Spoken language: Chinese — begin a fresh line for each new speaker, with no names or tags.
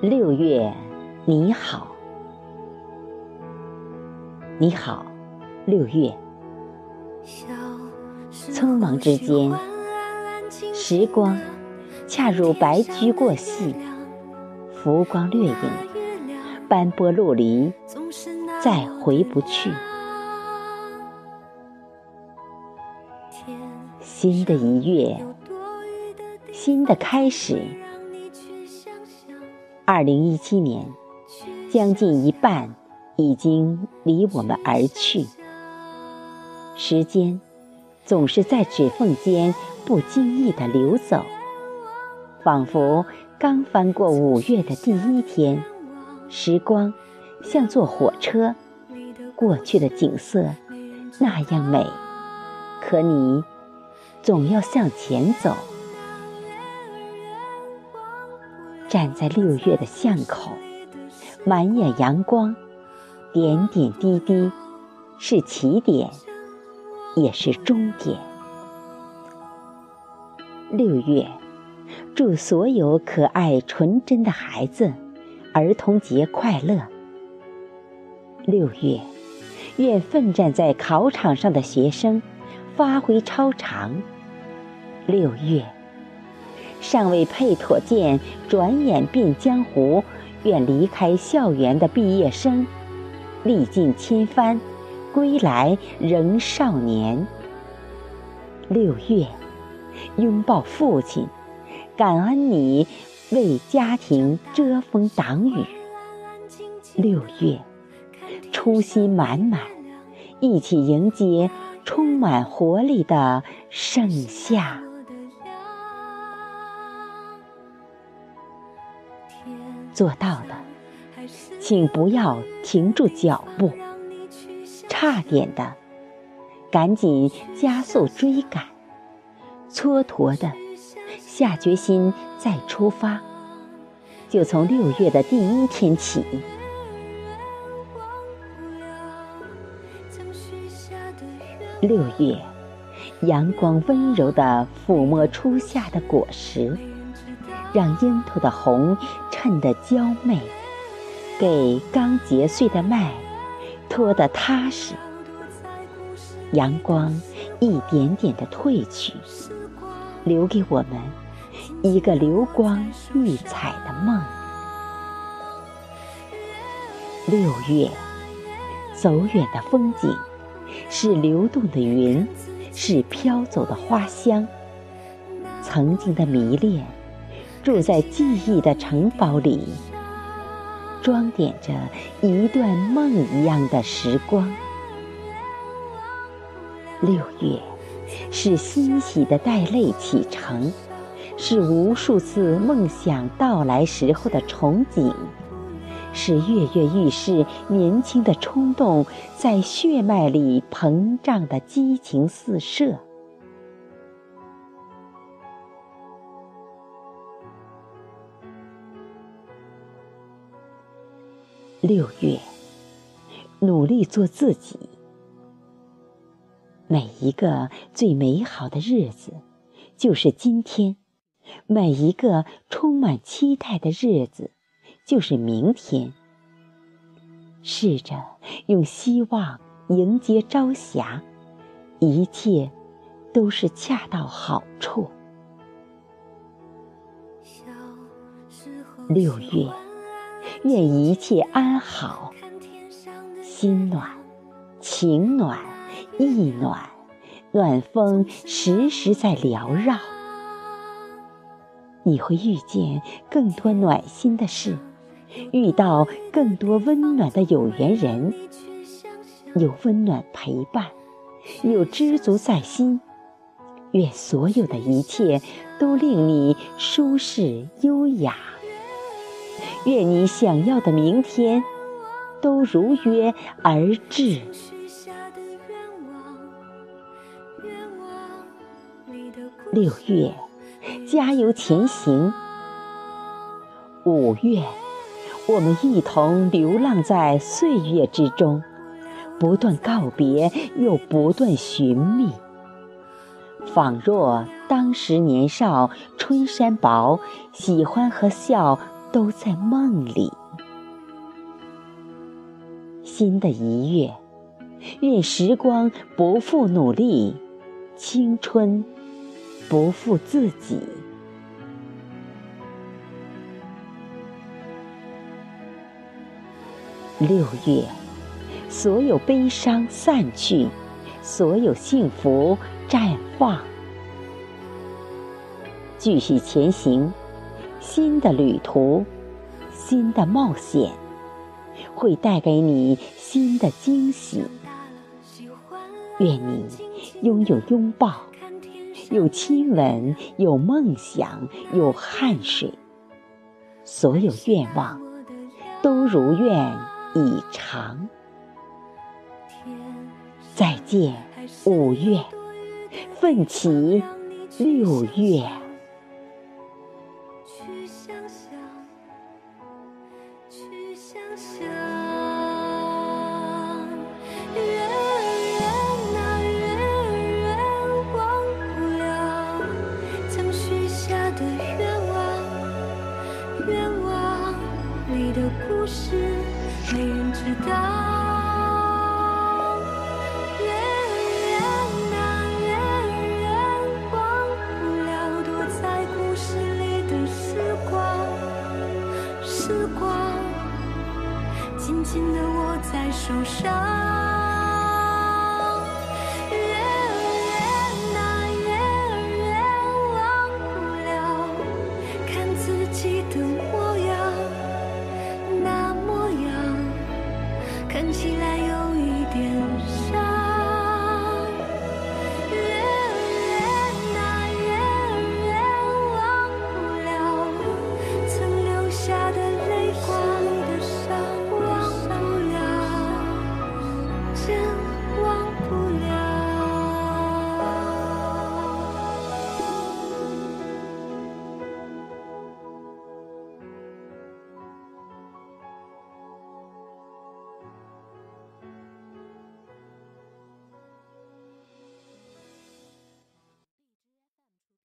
六月，你好，你好，六月。匆忙之间，时光恰如白驹过隙，浮光掠影，斑驳陆离，再回不去。新的一月，新的开始。二零一七年，将近一半已经离我们而去。时间总是在指缝间不经意的流走，仿佛刚翻过五月的第一天。时光像坐火车，过去的景色那样美，可你总要向前走。站在六月的巷口，满眼阳光，点点滴滴，是起点，也是终点。六月，祝所有可爱纯真的孩子儿童节快乐。六月，愿奋战在考场上的学生发挥超常。六月。尚未配妥剑，转眼变江湖。愿离开校园的毕业生，历尽千帆，归来仍少年。六月，拥抱父亲，感恩你为家庭遮风挡雨。六月，初心满满，一起迎接充满活力的盛夏。做到的，请不要停住脚步；差点的，赶紧加速追赶；蹉跎的，下决心再出发。就从六月的第一天起，六月，阳光温柔地抚摸初夏的果实。让樱桃的红衬得娇媚，给刚结穗的麦托得踏实。阳光一点点的褪去，留给我们一个流光溢彩的梦。六月，走远的风景，是流动的云，是飘走的花香。曾经的迷恋。住在记忆的城堡里，装点着一段梦一样的时光。六月，是欣喜的带泪启程，是无数次梦想到来时候的憧憬，是跃跃欲试年轻的冲动在血脉里膨胀的激情四射。六月，努力做自己。每一个最美好的日子，就是今天；每一个充满期待的日子，就是明天。试着用希望迎接朝霞，一切都是恰到好处。六月。愿一切安好，心暖，情暖，意暖，暖风时时在缭绕。你会遇见更多暖心的事，遇到更多温暖的有缘人，有温暖陪伴，有知足在心。愿所有的一切都令你舒适优雅。愿你想要的明天都如约而至。六月，加油前行。五月，我们一同流浪在岁月之中，不断告别，又不断寻觅，仿若当时年少，春衫薄，喜欢和笑。都在梦里。新的一月，愿时光不负努力，青春不负自己。六月，所有悲伤散去，所有幸福绽放。继续前行，新的旅途，新的冒险，会带给你新的惊喜。愿你拥有拥抱，有亲吻，有梦想，有汗水，所有愿望都如愿以偿。再见，五月，奋起六月。
想，月儿圆啊月儿圆，忘不了曾许下的愿望，愿望里的故事没人知道。月儿圆啊月儿圆，忘不了躲在故事里的时光，时光。紧紧的握在手上。